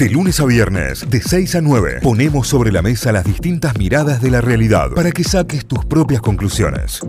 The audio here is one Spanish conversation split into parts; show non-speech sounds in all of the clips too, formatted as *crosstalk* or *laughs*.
De lunes a viernes, de 6 a 9, ponemos sobre la mesa las distintas miradas de la realidad para que saques tus propias conclusiones.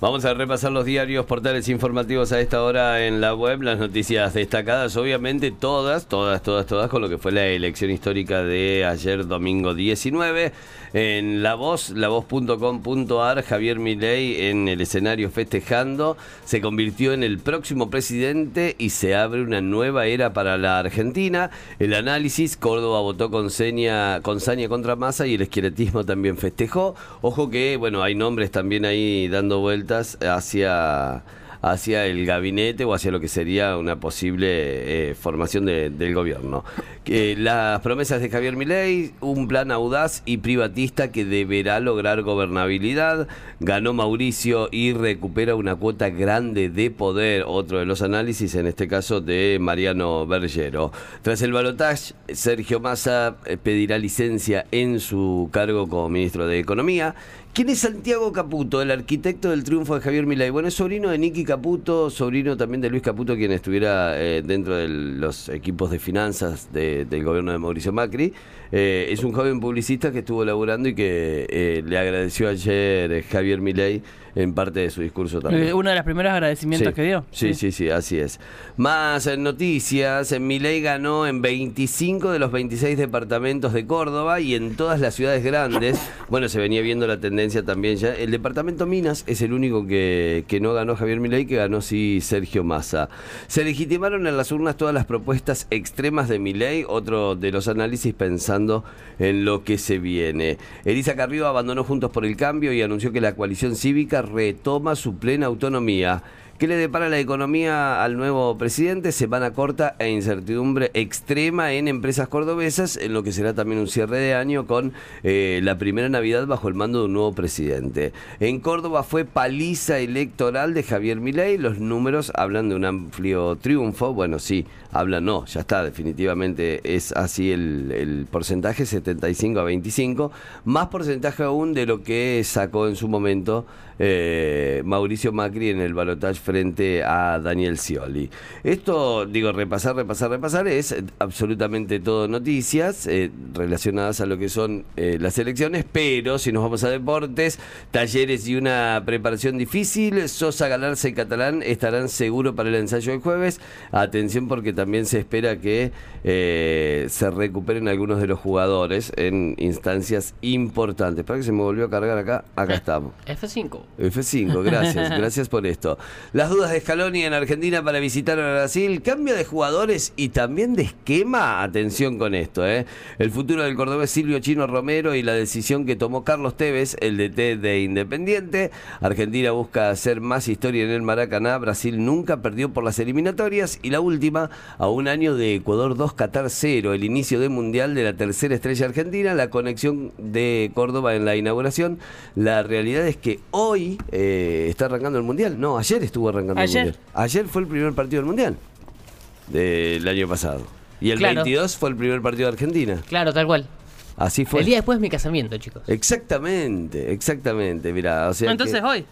Vamos a repasar los diarios, portales informativos a esta hora en la web, las noticias destacadas, obviamente todas, todas, todas, todas, con lo que fue la elección histórica de ayer domingo 19. En La Voz, lavoz.com.ar, Javier Milei en el escenario festejando, se convirtió en el próximo presidente y se abre una nueva era para la Argentina. El análisis, Córdoba votó con, seña, con saña contra masa y el esqueletismo también festejó. Ojo que, bueno, hay nombres también ahí dando vueltas hacia hacia el gabinete o hacia lo que sería una posible eh, formación del gobierno. Que las promesas de Javier Milei, un plan audaz y privatista que deberá lograr gobernabilidad. Ganó Mauricio y recupera una cuota grande de poder. Otro de los análisis, en este caso de Mariano Bergero. Tras el balotaje, Sergio Massa eh, pedirá licencia en su cargo como ministro de Economía. ¿Quién es Santiago Caputo, el arquitecto del triunfo de Javier Milei? Bueno, es sobrino de Nicky Caputo, sobrino también de Luis Caputo, quien estuviera eh, dentro de los equipos de finanzas del gobierno de Mauricio Macri. Eh, es un joven publicista que estuvo laburando y que eh, le agradeció ayer Javier Milei en parte de su discurso también. Uno de los primeros agradecimientos que dio. Sí, sí, sí, así es. Más noticias, Milei ganó en 25 de los 26 departamentos de Córdoba y en todas las ciudades grandes. Bueno, se venía viendo la tendencia también ya. El departamento Minas es el único que, que no ganó Javier Milei, que ganó sí Sergio Massa. Se legitimaron en las urnas todas las propuestas extremas de Milei, otro de los análisis pensando en lo que se viene. Elisa Carrillo abandonó Juntos por el Cambio y anunció que la coalición cívica retoma su plena autonomía. ¿Qué le depara la economía al nuevo presidente? Semana corta e incertidumbre extrema en empresas cordobesas, en lo que será también un cierre de año con eh, la primera Navidad bajo el mando de un nuevo presidente. En Córdoba fue paliza electoral de Javier Milei. Los números hablan de un amplio triunfo. Bueno, sí, hablan no, ya está, definitivamente es así el, el porcentaje, 75 a 25. Más porcentaje aún de lo que sacó en su momento eh, Mauricio Macri en el balotaje frente a Daniel Scioli. Esto, digo, repasar, repasar, repasar, es absolutamente todo noticias eh, relacionadas a lo que son eh, las elecciones, pero si nos vamos a deportes, talleres y una preparación difícil, Sosa, Galarza y Catalán estarán seguros para el ensayo del jueves. Atención porque también se espera que se recuperen algunos de los jugadores en instancias importantes. Para que se me volvió a cargar acá, acá estamos. F5. F5, gracias, *laughs* gracias por esto. Las dudas de Scaloni en Argentina para visitar a Brasil, cambio de jugadores y también de esquema, atención con esto, ¿eh? El futuro del cordobés Silvio Chino Romero y la decisión que tomó Carlos Tevez, el DT de Independiente. Argentina busca hacer más historia en el Maracaná, Brasil nunca perdió por las eliminatorias y la última, a un año de Ecuador 2 Qatar 0, el inicio del Mundial de la tercera estrella argentina, la conexión de Córdoba en la inauguración. La realidad es que hoy eh, está arrancando el Mundial. No, ayer estuvo arrancando el Mundial. Ayer fue el primer partido del Mundial del año pasado. Y el 22 fue el primer partido de Argentina. Claro, tal cual. Así fue. El día después de mi casamiento, chicos. Exactamente, exactamente. Mira, o sea. entonces hoy.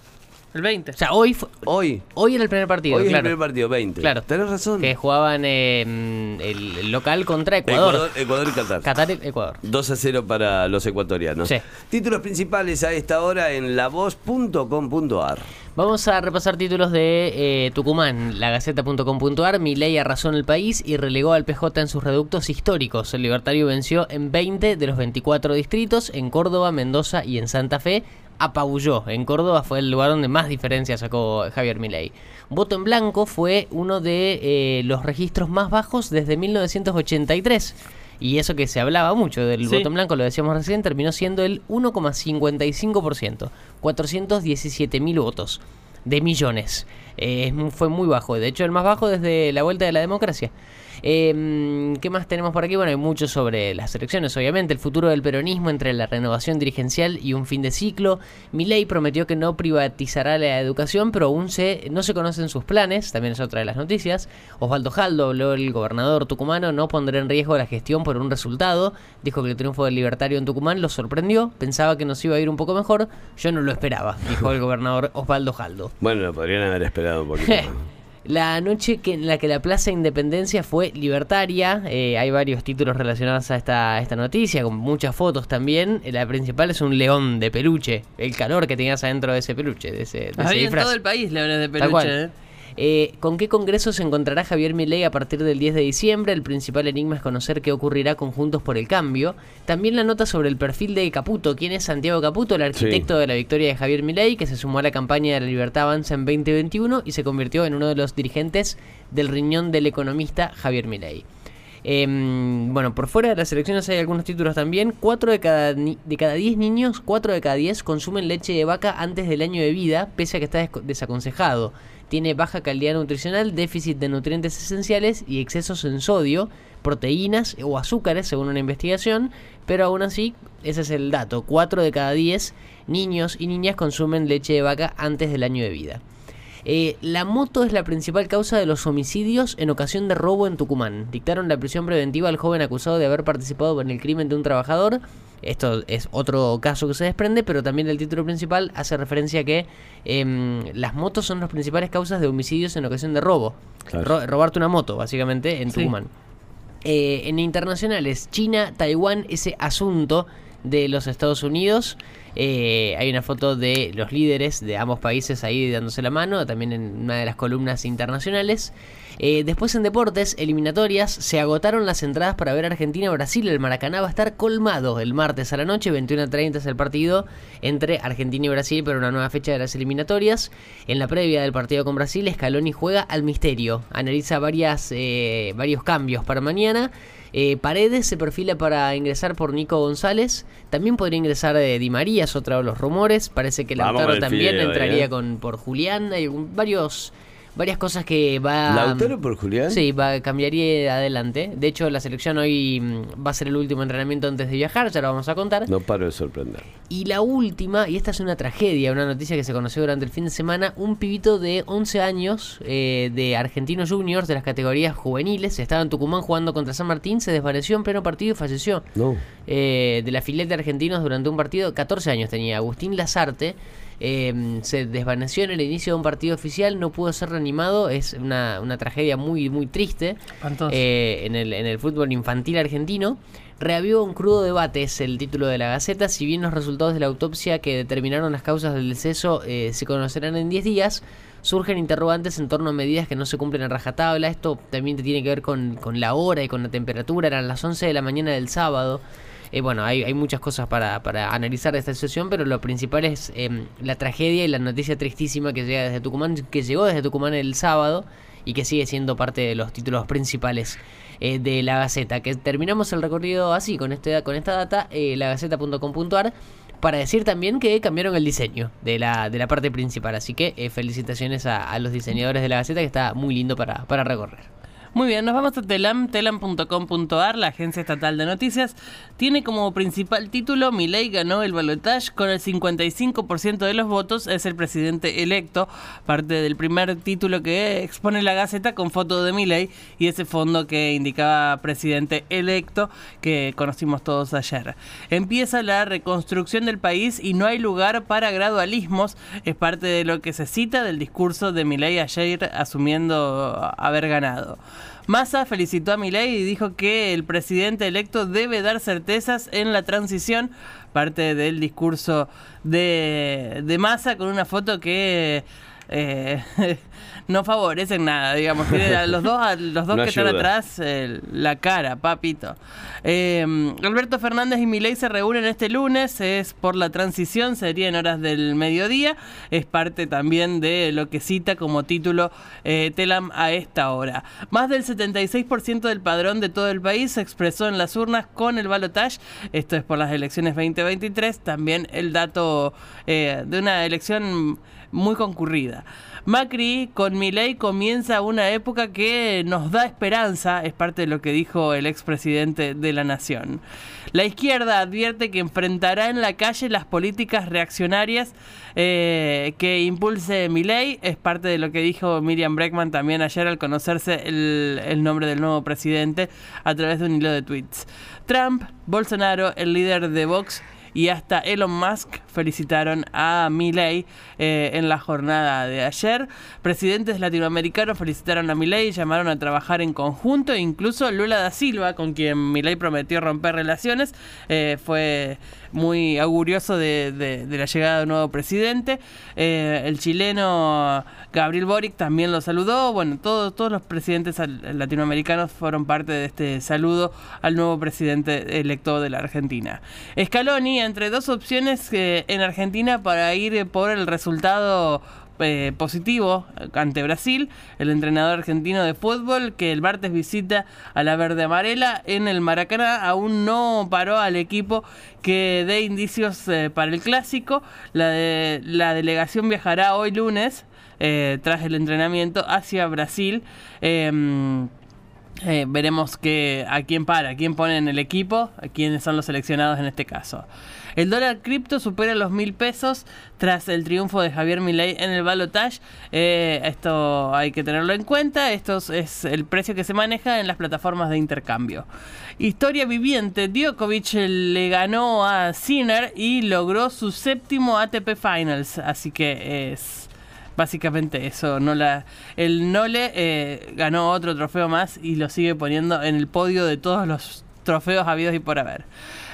El 20. O sea, hoy hoy hoy era el primer partido. Hoy era el primer partido, 20. Claro. Tenés razón. Que jugaban eh, el local contra Ecuador. Ecuador, y Qatar. Qatar y Ecuador. 2 a 0 para los ecuatorianos. Sí. Títulos principales a esta hora en lavoz.com.ar. Vamos a repasar títulos de eh, Tucumán, lagaceta.com.ar. Milei arrasó en el país y relegó al PJ en sus reductos históricos. El libertario venció en 20 de los 24 distritos, en Córdoba, Mendoza y en Santa Fe apabulló. En Córdoba fue el lugar donde más diferencia sacó Javier Milei. Voto en blanco fue uno de eh, los registros más bajos desde 1983. Y eso que se hablaba mucho del voto en blanco, lo decíamos recién, terminó siendo el 1,55%, 417 mil votos de millones. Eh, fue muy bajo, de hecho el más bajo desde la vuelta de la democracia. Eh, ¿Qué más tenemos por aquí? Bueno, hay mucho sobre las elecciones, obviamente, el futuro del peronismo entre la renovación dirigencial y un fin de ciclo. Milei prometió que no privatizará la educación, pero aún se, no se conocen sus planes, también es otra de las noticias. Osvaldo Jaldo, habló el gobernador tucumano, no pondrá en riesgo la gestión por un resultado. Dijo que el triunfo del libertario en Tucumán lo sorprendió, pensaba que nos iba a ir un poco mejor, yo no lo esperaba, dijo el gobernador Osvaldo Jaldo. Bueno, lo podrían haber esperado un poquito. *laughs* La noche que, en la que la Plaza Independencia fue libertaria, eh, hay varios títulos relacionados a esta, esta noticia, con muchas fotos también. La principal es un león de peluche, el calor que tenías adentro de ese peluche, de ese, de ese en todo el país leones de peluche. ¿Eh? ¿Con qué congreso se encontrará Javier Milei a partir del 10 de diciembre? El principal enigma es conocer qué ocurrirá con Juntos por el Cambio. También la nota sobre el perfil de Caputo. ¿Quién es Santiago Caputo? El arquitecto de la victoria de Javier Milei, que se sumó a la campaña de la Libertad Avanza en 2021 y se convirtió en uno de los dirigentes del riñón del economista Javier Milei. Em, bueno, por fuera de las elecciones hay algunos títulos también. 4 de cada, de cada 10 niños, 4 de cada 10 consumen leche de vaca antes del año de vida, pese a que está desaconsejado. Tiene baja calidad nutricional, déficit de nutrientes esenciales y excesos en sodio, proteínas o azúcares, según una investigación. Pero aún así, ese es el dato. 4 de cada 10 niños y niñas consumen leche de vaca antes del año de vida. Eh, la moto es la principal causa de los homicidios en ocasión de robo en Tucumán. Dictaron la prisión preventiva al joven acusado de haber participado en el crimen de un trabajador. Esto es otro caso que se desprende, pero también el título principal hace referencia a que em, las motos son las principales causas de homicidios en ocasión de robo. Claro. Ro- robarte una moto, básicamente, en Sí. Tucumán. Eh, en internacionales, China, Taiwán, ese asunto de los Estados Unidos. Eh, hay una foto de los líderes de ambos países ahí dándose la mano, también en una de las columnas internacionales. Eh, después en deportes, eliminatorias, se agotaron las entradas para ver Argentina-Brasil. El Maracaná va a estar colmado el martes a la noche, 21.30 es el partido entre Argentina y Brasil para una nueva fecha de las eliminatorias. En la previa del partido con Brasil, Scaloni juega al misterio, analiza eh, varios cambios para mañana. Eh, Paredes se perfila para ingresar por Nico González. También podría ingresar eh, Di María, es otro de los rumores. Parece que Lautaro también entraría eh. con, por Julián. Hay varios, varias cosas que va ¿Lautaro por Julián? Sí, va, cambiaría adelante. De hecho, la selección hoy mm, va a ser el último entrenamiento antes de viajar, ya lo vamos a contar. No paro de sorprender. Y la última, y esta es una tragedia, una noticia que se conoció durante el fin de semana, un pibito de 11 años eh, de Argentinos Juniors de las categorías juveniles, estaba en Tucumán jugando contra San Martín, se desvaneció en pleno partido y falleció. No. Eh, de la filete de argentinos durante un partido, 14 años tenía, Agustín Lazarte. eh, se desvaneció en el inicio de un partido oficial, no pudo ser reanimado, es una, una tragedia muy, muy triste eh, en, el, en el fútbol infantil argentino. Reaviva un crudo debate, es el título de la Gaceta. Si bien los resultados de la autopsia que determinaron las causas del deceso eh, se conocerán en 10 días, surgen interrogantes en torno a medidas que no se cumplen a rajatabla. Esto también tiene que ver con, con la hora y con la temperatura. Eran las 11 de la mañana del sábado. Eh, bueno, hay, hay muchas cosas para, analizar de esta situación, pero lo principal es em, la tragedia y la noticia tristísima que llega desde Tucumán, que llegó desde Tucumán el sábado y que sigue siendo parte de los títulos principales eh, de la Gaceta. Que terminamos el recorrido así, con, este, con esta data, eh, lagaceta.com.ar, para decir también que cambiaron el diseño de la, de la parte principal. Así que eh, felicitaciones a, los diseñadores de la Gaceta, que está muy lindo para recorrer. Muy bien, nos vamos a Telam, telam.com.ar, la agencia estatal de noticias. Tiene como principal título Milei ganó el balotaje con el 55% de los votos, es el presidente electo, parte del primer título que expone la Gaceta con foto de Milei y ese fondo que indicaba presidente electo que conocimos todos ayer. Empieza la reconstrucción del país y no hay lugar para gradualismos, es parte de lo que se cita del discurso de Milei ayer asumiendo haber ganado. Massa felicitó a Milei y dijo que el presidente electo debe dar certezas en la transición, parte del discurso de, de Massa con una foto que eh, *laughs* no favorece en nada, digamos. Tiene a los dos, a los dos No que están atrás eh, la cara, papito. Eh, Alberto Fernández y Milei se reúnen este lunes, es por la transición, sería en horas del mediodía, es parte también de lo que cita como título eh, Telam a esta hora. Más del 76% del padrón de todo el país se expresó en las urnas con el balotage, esto es por las elecciones 2023, también el dato de una elección muy concurrida. Macri con Milei comienza una época que nos da esperanza, es parte de lo que dijo el expresidente de la nación. La izquierda advierte que enfrentará en la calle las políticas reaccionarias eh, que impulse Milei, es parte de lo que dijo Miriam Breckman también ayer al conocerse el, el nombre del nuevo presidente a través de un hilo de tweets. Trump, Bolsonaro, el líder de Vox y hasta Elon Musk felicitaron a Milei eh, en la jornada de ayer. Presidentes latinoamericanos felicitaron a Milei, llamaron a trabajar en conjunto, incluso Lula da Silva, con quien Milei prometió romper relaciones, eh, fue muy augurioso de, la llegada de un nuevo presidente. Eh, el chileno Gabriel Boric también lo saludó. Bueno, todos, todos los presidentes latinoamericanos fueron parte de este saludo al nuevo presidente electo de la Argentina. Scaloni, entre dos opciones eh, en Argentina para ir por el resultado eh, positivo ante Brasil, el entrenador argentino de fútbol que el martes visita a la verde amarela en el Maracaná aún no paró al equipo que dé indicios eh, para el clásico. La, de- la delegación viajará hoy lunes eh, tras el entrenamiento hacia Brasil. Eh, veremos que, a quién para, a quién pone en el equipo, a quiénes son los seleccionados en este caso. El dólar cripto supera los mil pesos tras el triunfo de Javier Milei en el balotage. Eh, esto hay que tenerlo en cuenta. Esto es el precio que se maneja en las plataformas de intercambio. Historia viviente. Djokovic le ganó a Sinner y logró su séptimo ATP Finals. Así que es Básicamente eso, no la, el Nole eh, ganó otro trofeo más y lo sigue poniendo en el podio de todos los trofeos habidos y por haber.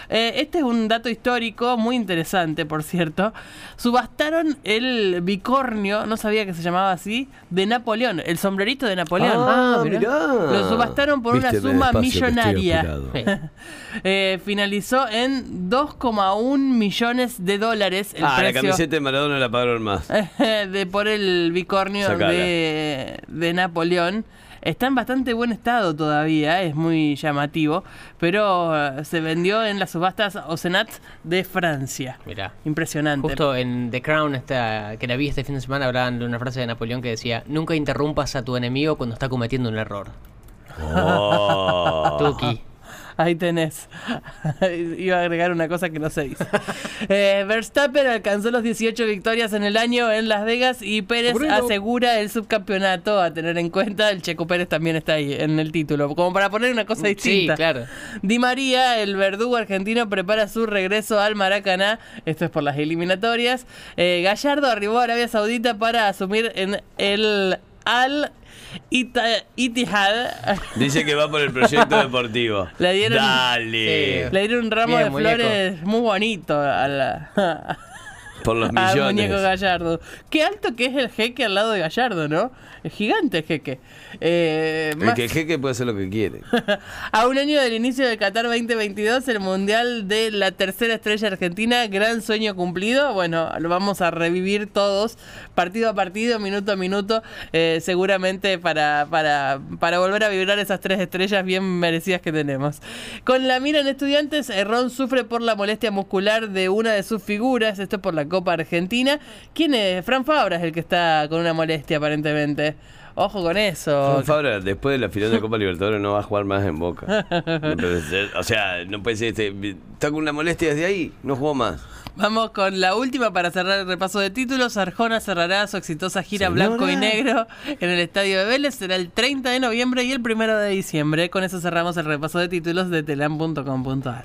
Eh, este es un dato histórico muy interesante, por cierto. Subastaron el bicornio, no sabía que se llamaba así, de Napoleón, el sombrerito de Napoleón. Ah, mirá. Lo subastaron por una suma millonaria. *laughs* Eh, finalizó en 2,1 millones de dólares el ah, la camiseta de Maradona la pagaron más. *laughs* de por el bicornio Sacala. de, de Napoleón. Está en bastante buen estado todavía, es muy llamativo, pero eh, se vendió en las subastas Ocenat de Francia. Mirá. Impresionante. Justo en The Crown, esta, que la vi este fin de semana, hablaban de una frase de Napoleón que decía: Nunca interrumpas a tu enemigo cuando está cometiendo un error. Oh. Tuki. Ahí tenés. *laughs* Iba a agregar una cosa que no se dice. *laughs* Eh, Verstappen alcanzó los 18 victorias en el año en Las Vegas y Pérez asegura el subcampeonato a tener en cuenta. El Checo Pérez también está ahí en el título, como para poner una cosa Sí, distinta. claro. Di María, el verdugo argentino, prepara su regreso al Maracaná. Esto es por las eliminatorias. Eh, Gallardo arribó a Arabia Saudita para asumir en el Al Ita- Ittihad. Dice que va por el proyecto *laughs* deportivo. Le dieron- Dale. Sí. Le dieron un ramo Bien, de muñeco. flores muy bonito a la- *laughs* Por los *laughs* al millones. muñeco Gallardo. Qué alto que es el jeque al lado de Gallardo, ¿no? Es gigante el jeque. Eh, El más- que el jeque puede hacer lo que quiere. *laughs* a un año del inicio de Qatar 2022, el mundial de la tercera estrella argentina, gran sueño cumplido. Bueno, lo vamos a revivir todos, partido a partido, minuto a minuto, eh, seguramente para, para, para volver a vibrar esas tres estrellas bien merecidas que tenemos. Con la mira en estudiantes, Ron sufre por la molestia muscular de una de sus figuras, esto es por la Copa Argentina. ¿Quién es? Fran Fabra es el que está con una molestia aparentemente. Ojo con eso. Fran Fabra, después de la final de Copa Libertadores, no va a jugar más en Boca. *laughs* O sea, no puede ser. Este, está con una molestia desde ahí, no jugó más. Vamos con la última para cerrar el repaso de títulos. Arjona cerrará su exitosa gira Señora. blanco y negro en el estadio de Vélez. Será el 30 de noviembre y el 1 de diciembre. Con eso cerramos el repaso de títulos de telam.com.ar.